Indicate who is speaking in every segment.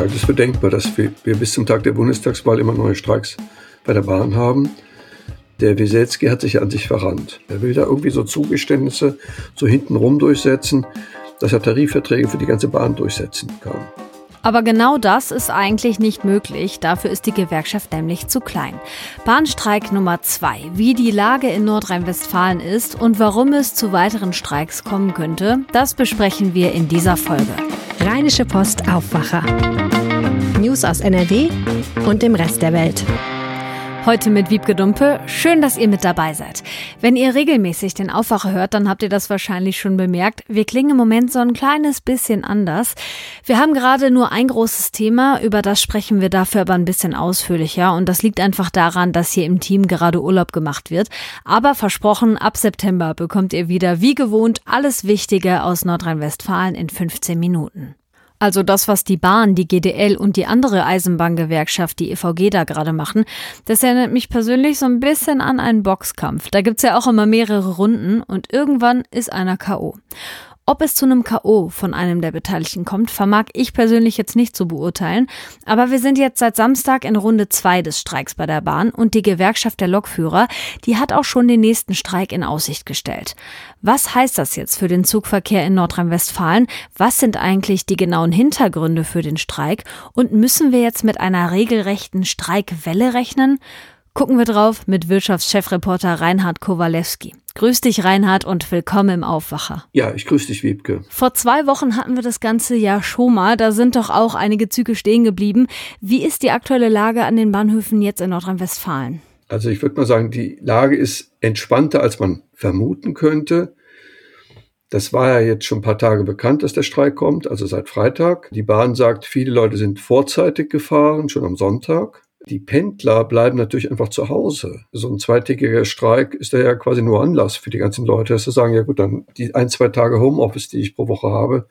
Speaker 1: halte es für denkbar, dass wir, wir bis zum Tag der Bundestagswahl immer neue Streiks bei der Bahn haben. Der Wieselski hat sich an sich verrannt. Er will da irgendwie so Zugeständnisse so hintenrum durchsetzen, dass er Tarifverträge für die ganze Bahn durchsetzen kann.
Speaker 2: Aber genau das ist eigentlich nicht möglich. Dafür ist die Gewerkschaft nämlich zu klein. Bahnstreik Nummer zwei. Wie die Lage in Nordrhein-Westfalen ist und warum es zu weiteren Streiks kommen könnte, das besprechen wir in dieser Folge.
Speaker 3: Rheinische Post Aufwacher. News aus NRW und dem Rest der Welt.
Speaker 2: Heute mit Wiebke Dumpe. Schön, dass ihr mit dabei seid. Wenn ihr regelmäßig den Aufwacher hört, dann habt ihr das wahrscheinlich schon bemerkt. Wir klingen im Moment so ein kleines bisschen anders. Wir haben gerade nur ein großes Thema, über das sprechen wir dafür aber ein bisschen ausführlicher. Und das liegt einfach daran, dass hier im Team gerade Urlaub gemacht wird. Aber versprochen, ab September bekommt ihr wieder wie gewohnt alles Wichtige aus Nordrhein-Westfalen in 15 Minuten. Also das, was die Bahn, die GDL und die andere Eisenbahngewerkschaft, die EVG da gerade machen, das erinnert mich persönlich so ein bisschen an einen Boxkampf. Da gibt's ja auch immer mehrere Runden und irgendwann ist einer KO. Ob es zu einem KO von einem der Beteiligten kommt, vermag ich persönlich jetzt nicht zu beurteilen. Aber wir sind jetzt seit Samstag in Runde zwei des Streiks bei der Bahn und die Gewerkschaft der Lokführer, die hat auch schon den nächsten Streik in Aussicht gestellt. Was heißt das jetzt für den Zugverkehr in Nordrhein-Westfalen? Was sind eigentlich die genauen Hintergründe für den Streik? Und müssen wir jetzt mit einer regelrechten Streikwelle rechnen? Gucken wir drauf mit Wirtschaftschefreporter Reinhard Kowalewski. Grüß dich, Reinhard, und willkommen im Aufwacher.
Speaker 1: Ja, ich grüße dich, Wiebke.
Speaker 2: Vor zwei Wochen hatten wir das ganze Jahr schon mal. Da sind doch auch einige Züge stehen geblieben. Wie ist die aktuelle Lage an den Bahnhöfen jetzt in Nordrhein-Westfalen?
Speaker 1: Also ich würde mal sagen, die Lage ist entspannter, als man vermuten könnte. Das war ja jetzt schon ein paar Tage bekannt, dass der Streik kommt, also seit Freitag. Die Bahn sagt, viele Leute sind vorzeitig gefahren, schon am Sonntag. Die Pendler bleiben natürlich einfach zu Hause. So ein zweitägiger Streik ist ja quasi nur Anlass für die ganzen Leute, dass sie sagen, ja gut, dann die ein, zwei Tage Homeoffice, die ich pro Woche habe,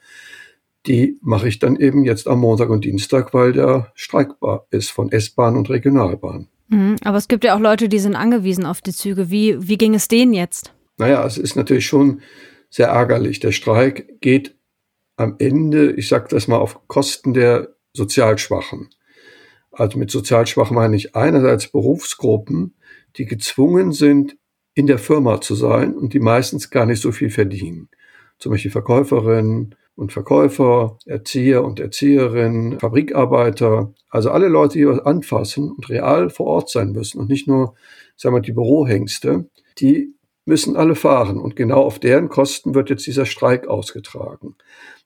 Speaker 1: die mache ich dann eben jetzt am Montag und Dienstag, weil der streikbar ist von S-Bahn und Regionalbahn.
Speaker 2: Mhm, aber es gibt ja auch Leute, die sind angewiesen auf die Züge. Wie, wie ging es denen jetzt?
Speaker 1: Naja, es ist natürlich schon sehr ärgerlich. Der Streik geht am Ende, ich sage das mal, auf Kosten der Sozialschwachen. Also mit sozial schwach meine ich einerseits Berufsgruppen, die gezwungen sind, in der Firma zu sein und die meistens gar nicht so viel verdienen. Zum Beispiel Verkäuferinnen und Verkäufer, Erzieher und Erzieherinnen, Fabrikarbeiter, also alle Leute, die was anfassen und real vor Ort sein müssen und nicht nur, sagen wir, die Bürohengste, die müssen alle fahren und genau auf deren Kosten wird jetzt dieser Streik ausgetragen.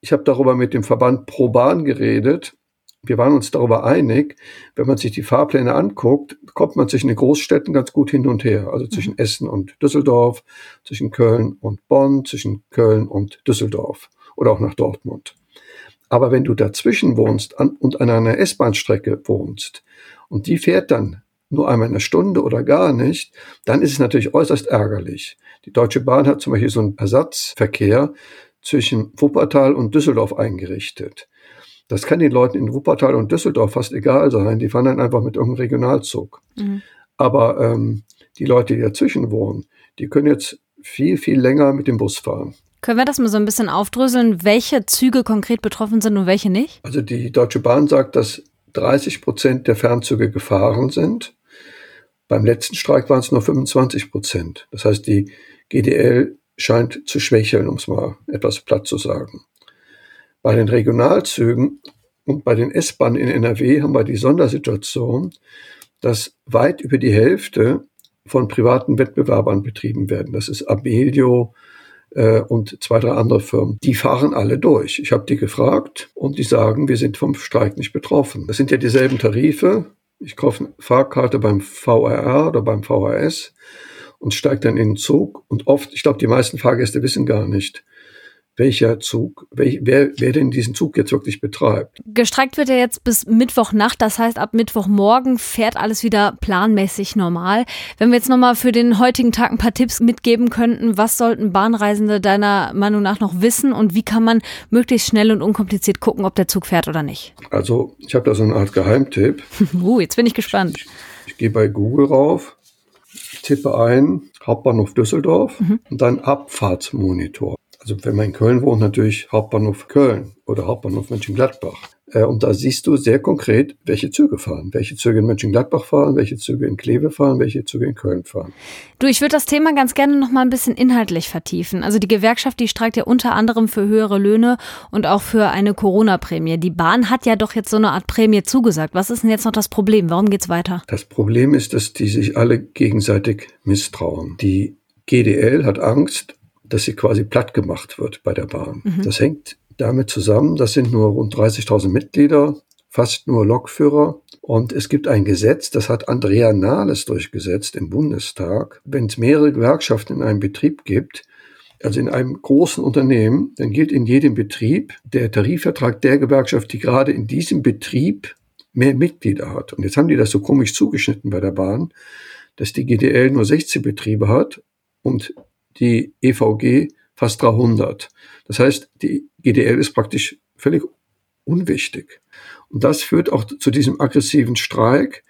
Speaker 1: Ich habe darüber mit dem Verband Pro Bahn geredet wir waren uns darüber einig, wenn man sich die Fahrpläne anguckt, kommt man zwischen den Großstädten ganz gut hin und her. Also zwischen mhm. Essen und Düsseldorf, zwischen Köln und Bonn, zwischen Köln und Düsseldorf oder auch nach Dortmund. Aber wenn du dazwischen wohnst und an einer S-Bahn-Strecke wohnst und die fährt dann nur einmal eine Stunde oder gar nicht, dann ist es natürlich äußerst ärgerlich. Die Deutsche Bahn hat zum Beispiel so einen Ersatzverkehr zwischen Wuppertal und Düsseldorf eingerichtet. Das kann den Leuten in Wuppertal und Düsseldorf fast egal sein. Die fahren dann einfach mit irgendeinem Regionalzug. Mhm. Aber ähm, die Leute, die dazwischen wohnen, die können jetzt viel, viel länger mit dem Bus fahren.
Speaker 2: Können wir das mal so ein bisschen aufdröseln, welche Züge konkret betroffen sind und welche nicht?
Speaker 1: Also die Deutsche Bahn sagt, dass 30 Prozent der Fernzüge gefahren sind. Beim letzten Streik waren es nur 25 Prozent. Das heißt, die GDL scheint zu schwächeln, um es mal etwas platt zu sagen. Bei den Regionalzügen und bei den S-Bahnen in NRW haben wir die Sondersituation, dass weit über die Hälfte von privaten Wettbewerbern betrieben werden. Das ist Abelio äh, und zwei, drei andere Firmen. Die fahren alle durch. Ich habe die gefragt und die sagen, wir sind vom Streik nicht betroffen. Das sind ja dieselben Tarife. Ich kaufe eine Fahrkarte beim VRR oder beim VHS und steige dann in den Zug. Und oft, ich glaube, die meisten Fahrgäste wissen gar nicht, welcher Zug, wer, wer, wer denn diesen Zug jetzt wirklich betreibt.
Speaker 2: Gestreikt wird er jetzt bis Mittwochnacht, das heißt ab Mittwochmorgen fährt alles wieder planmäßig normal. Wenn wir jetzt nochmal für den heutigen Tag ein paar Tipps mitgeben könnten, was sollten Bahnreisende deiner Meinung nach noch wissen und wie kann man möglichst schnell und unkompliziert gucken, ob der Zug fährt oder nicht?
Speaker 1: Also ich habe da so eine Art Geheimtipp.
Speaker 2: uh, jetzt bin ich gespannt.
Speaker 1: Ich, ich gehe bei Google rauf, tippe ein Hauptbahnhof Düsseldorf mhm. und dann Abfahrtsmonitor. Also wenn man in Köln wohnt, natürlich Hauptbahnhof Köln oder Hauptbahnhof Mönchengladbach. Äh, und da siehst du sehr konkret, welche Züge fahren, welche Züge in Mönchengladbach fahren, welche Züge in Kleve fahren, welche Züge in Köln fahren.
Speaker 2: Du, ich würde das Thema ganz gerne noch mal ein bisschen inhaltlich vertiefen. Also die Gewerkschaft, die streikt ja unter anderem für höhere Löhne und auch für eine Corona-Prämie. Die Bahn hat ja doch jetzt so eine Art Prämie zugesagt. Was ist denn jetzt noch das Problem? Warum geht's weiter?
Speaker 1: Das Problem ist, dass die sich alle gegenseitig misstrauen. Die GDL hat Angst, dass sie quasi platt gemacht wird bei der Bahn. Mhm. Das hängt damit zusammen, das sind nur rund 30.000 Mitglieder, fast nur Lokführer. Und es gibt ein Gesetz, das hat Andrea Nahles durchgesetzt im Bundestag. Wenn es mehrere Gewerkschaften in einem Betrieb gibt, also in einem großen Unternehmen, dann gilt in jedem Betrieb der Tarifvertrag der Gewerkschaft, die gerade in diesem Betrieb mehr Mitglieder hat. Und jetzt haben die das so komisch zugeschnitten bei der Bahn, dass die GDL nur 16 Betriebe hat und die EVG fast 300. Das heißt, die GDL ist praktisch völlig unwichtig. Und das führt auch zu diesem aggressiven Streik,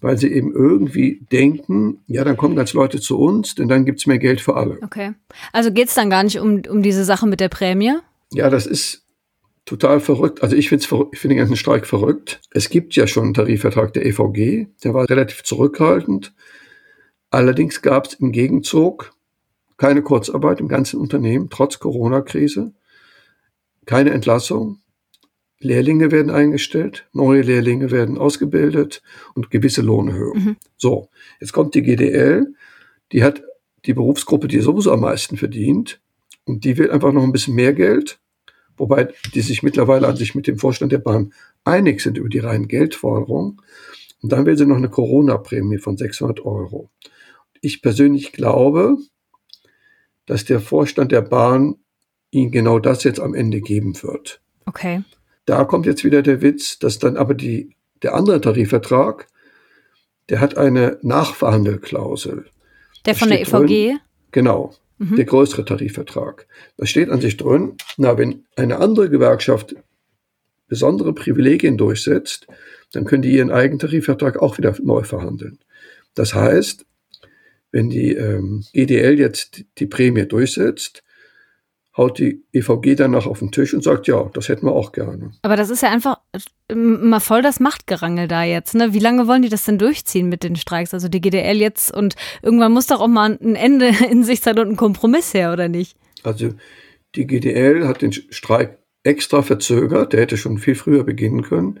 Speaker 1: weil sie eben irgendwie denken, ja, dann kommen ganz Leute zu uns, denn dann gibt's mehr Geld für alle.
Speaker 2: Okay. Also geht's dann gar nicht um, um diese Sache mit der Prämie?
Speaker 1: Ja, das ist total verrückt. Also ich finde ich find den ganzen Streik verrückt. Es gibt ja schon einen Tarifvertrag der EVG, der war relativ zurückhaltend. Allerdings gab es im Gegenzug keine Kurzarbeit im ganzen Unternehmen, trotz Corona-Krise, keine Entlassung, Lehrlinge werden eingestellt, neue Lehrlinge werden ausgebildet und gewisse Lohnerhöhungen. Mhm. So, jetzt kommt die GDL, die hat die Berufsgruppe, die sowieso am meisten verdient, und die will einfach noch ein bisschen mehr Geld, wobei die sich mittlerweile an sich mit dem Vorstand der Bahn einig sind über die reinen Geldforderungen. Und dann will sie noch eine Corona-Prämie von 600 Euro. Ich persönlich glaube, dass der Vorstand der Bahn ihnen genau das jetzt am Ende geben wird.
Speaker 2: Okay.
Speaker 1: Da kommt jetzt wieder der Witz, dass dann aber die, der andere Tarifvertrag, der hat eine Nachverhandelklausel.
Speaker 2: Der von der EVG? Drin,
Speaker 1: genau. Mhm. Der größere Tarifvertrag. Da steht an sich drin, na, wenn eine andere Gewerkschaft besondere Privilegien durchsetzt, dann können die ihren eigenen Tarifvertrag auch wieder neu verhandeln. Das heißt, wenn die ähm, GDL jetzt die Prämie durchsetzt, haut die EVG danach auf den Tisch und sagt, ja, das hätten wir auch gerne.
Speaker 2: Aber das ist ja einfach mal voll das Machtgerangel da jetzt. Ne? Wie lange wollen die das denn durchziehen mit den Streiks? Also die GDL jetzt und irgendwann muss doch auch mal ein Ende in sich sein und ein Kompromiss her, oder nicht?
Speaker 1: Also die GDL hat den Streik extra verzögert, der hätte schon viel früher beginnen können,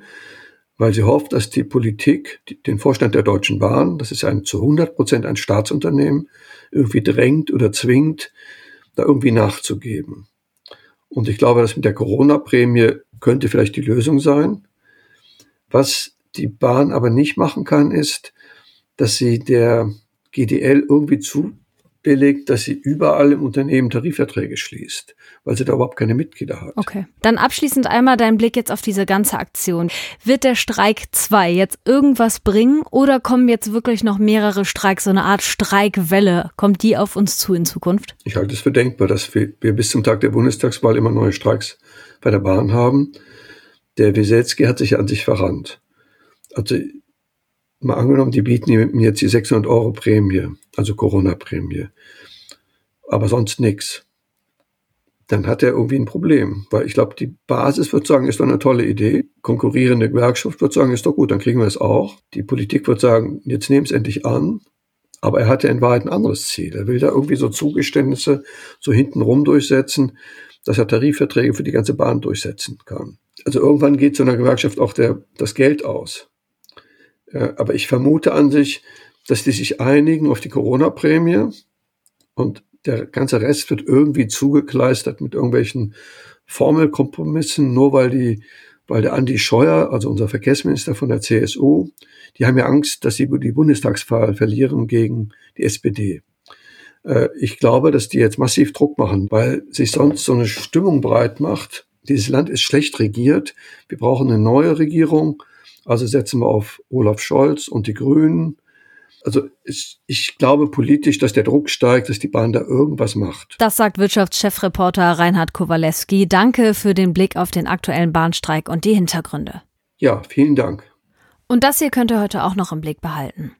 Speaker 1: weil sie hofft, dass die Politik den Vorstand der Deutschen Bahn, das ist ein zu 100 Prozent ein Staatsunternehmen, irgendwie drängt oder zwingt, da irgendwie nachzugeben. Und ich glaube, das mit der Corona-Prämie könnte vielleicht die Lösung sein. Was die Bahn aber nicht machen kann, ist, dass sie der GDL irgendwie zu billigt, dass sie überall im Unternehmen Tarifverträge schließt, weil sie da überhaupt keine Mitglieder hat.
Speaker 2: Okay. Dann abschließend einmal dein Blick jetzt auf diese ganze Aktion. Wird der Streik 2 jetzt irgendwas bringen oder kommen jetzt wirklich noch mehrere Streiks, so eine Art Streikwelle? Kommt die auf uns zu in Zukunft?
Speaker 1: Ich halte es für denkbar, dass wir, wir bis zum Tag der Bundestagswahl immer neue Streiks bei der Bahn haben. Der Wieselski hat sich an sich verrannt. Also mal angenommen, die bieten ihm jetzt die 600 Euro Prämie, also Corona-Prämie, aber sonst nichts. Dann hat er irgendwie ein Problem, weil ich glaube, die Basis wird sagen, ist doch eine tolle Idee. Konkurrierende Gewerkschaft wird sagen, ist doch gut, dann kriegen wir es auch. Die Politik wird sagen, jetzt nehmen es endlich an. Aber er hatte in Wahrheit ein anderes Ziel. Er will da irgendwie so Zugeständnisse so hintenrum durchsetzen, dass er Tarifverträge für die ganze Bahn durchsetzen kann. Also irgendwann geht so einer Gewerkschaft auch der, das Geld aus. Ja, aber ich vermute an sich, dass die sich einigen auf die Corona-Prämie und der ganze Rest wird irgendwie zugekleistert mit irgendwelchen Formelkompromissen, nur weil die, weil der Andi Scheuer, also unser Verkehrsminister von der CSU, die haben ja Angst, dass sie die Bundestagswahl verlieren gegen die SPD. Äh, ich glaube, dass die jetzt massiv Druck machen, weil sich sonst so eine Stimmung breit macht. Dieses Land ist schlecht regiert. Wir brauchen eine neue Regierung. Also setzen wir auf Olaf Scholz und die Grünen. Also ich, ich glaube politisch, dass der Druck steigt, dass die Bahn da irgendwas macht.
Speaker 2: Das sagt Wirtschaftschefreporter Reinhard Kowalewski. Danke für den Blick auf den aktuellen Bahnstreik und die Hintergründe.
Speaker 1: Ja, vielen Dank.
Speaker 2: Und das hier könnt ihr heute auch noch im Blick behalten.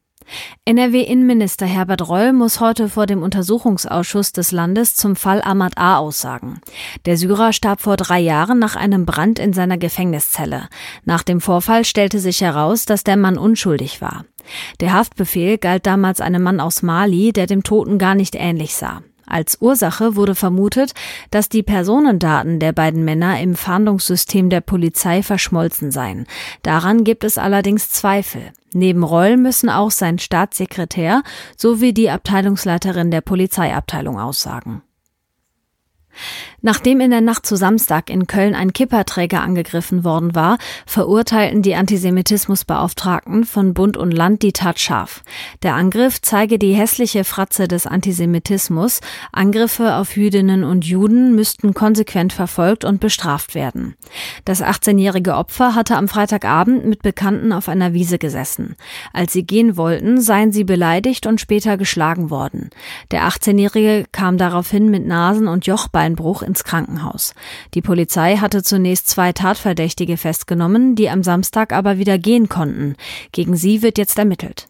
Speaker 2: NRW-Innenminister Herbert Reul muss heute vor dem Untersuchungsausschuss des Landes zum Fall Ahmad A. aussagen. Der Syrer starb vor drei Jahren nach einem Brand in seiner Gefängniszelle. Nach dem Vorfall stellte sich heraus, dass der Mann unschuldig war. Der Haftbefehl galt damals einem Mann aus Mali, der dem Toten gar nicht ähnlich sah. Als Ursache wurde vermutet, dass die Personendaten der beiden Männer im Fahndungssystem der Polizei verschmolzen seien. Daran gibt es allerdings Zweifel. Neben Reul müssen auch sein Staatssekretär sowie die Abteilungsleiterin der Polizeiabteilung aussagen. Nachdem in der Nacht zu Samstag in Köln ein Kipperträger angegriffen worden war, verurteilten die Antisemitismusbeauftragten von Bund und Land die Tat scharf. Der Angriff zeige die hässliche Fratze des Antisemitismus. Angriffe auf Jüdinnen und Juden müssten konsequent verfolgt und bestraft werden. Das 18-jährige Opfer hatte am Freitagabend mit Bekannten auf einer Wiese gesessen. Als sie gehen wollten, seien sie beleidigt und später geschlagen worden. Der 18-jährige kam daraufhin mit Nasen- und Jochbeinbruch ins Krankenhaus. Die Polizei hatte zunächst zwei Tatverdächtige festgenommen, die am Samstag aber wieder gehen konnten. Gegen sie wird jetzt ermittelt.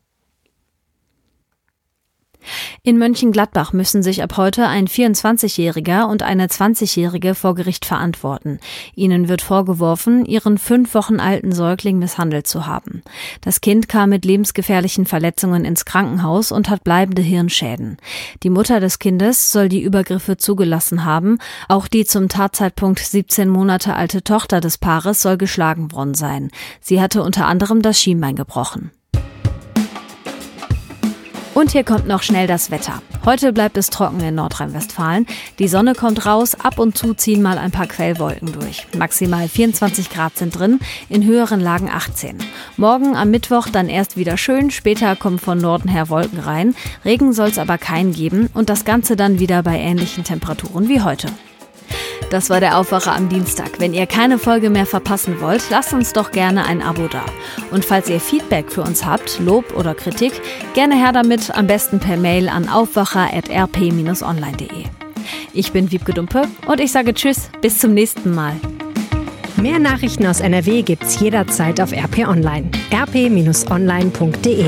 Speaker 2: In Mönchengladbach müssen sich ab heute ein 24-Jähriger und eine 20-Jährige vor Gericht verantworten. Ihnen wird vorgeworfen, ihren fünf Wochen alten Säugling misshandelt zu haben. Das Kind kam mit lebensgefährlichen Verletzungen ins Krankenhaus und hat bleibende Hirnschäden. Die Mutter des Kindes soll die Übergriffe zugelassen haben. Auch die zum Tatzeitpunkt 17 Monate alte Tochter des Paares soll geschlagen worden sein. Sie hatte unter anderem das Schienbein gebrochen. Und hier kommt noch schnell das Wetter. Heute bleibt es trocken in Nordrhein-Westfalen. Die Sonne kommt raus, ab und zu ziehen mal ein paar Quellwolken durch. Maximal 24 Grad sind drin, in höheren Lagen 18. Morgen am Mittwoch dann erst wieder schön, später kommen von Norden her Wolken rein. Regen soll es aber keinen geben und das Ganze dann wieder bei ähnlichen Temperaturen wie heute. Das war der Aufwacher am Dienstag. Wenn ihr keine Folge mehr verpassen wollt, lasst uns doch gerne ein Abo da. Und falls ihr Feedback für uns habt, Lob oder Kritik, gerne her damit, am besten per Mail an aufwacher.rp-online.de. Ich bin Wiebke Dumpe und ich sage Tschüss, bis zum nächsten Mal.
Speaker 3: Mehr Nachrichten aus NRW gibt's jederzeit auf RP Online. rp-online.de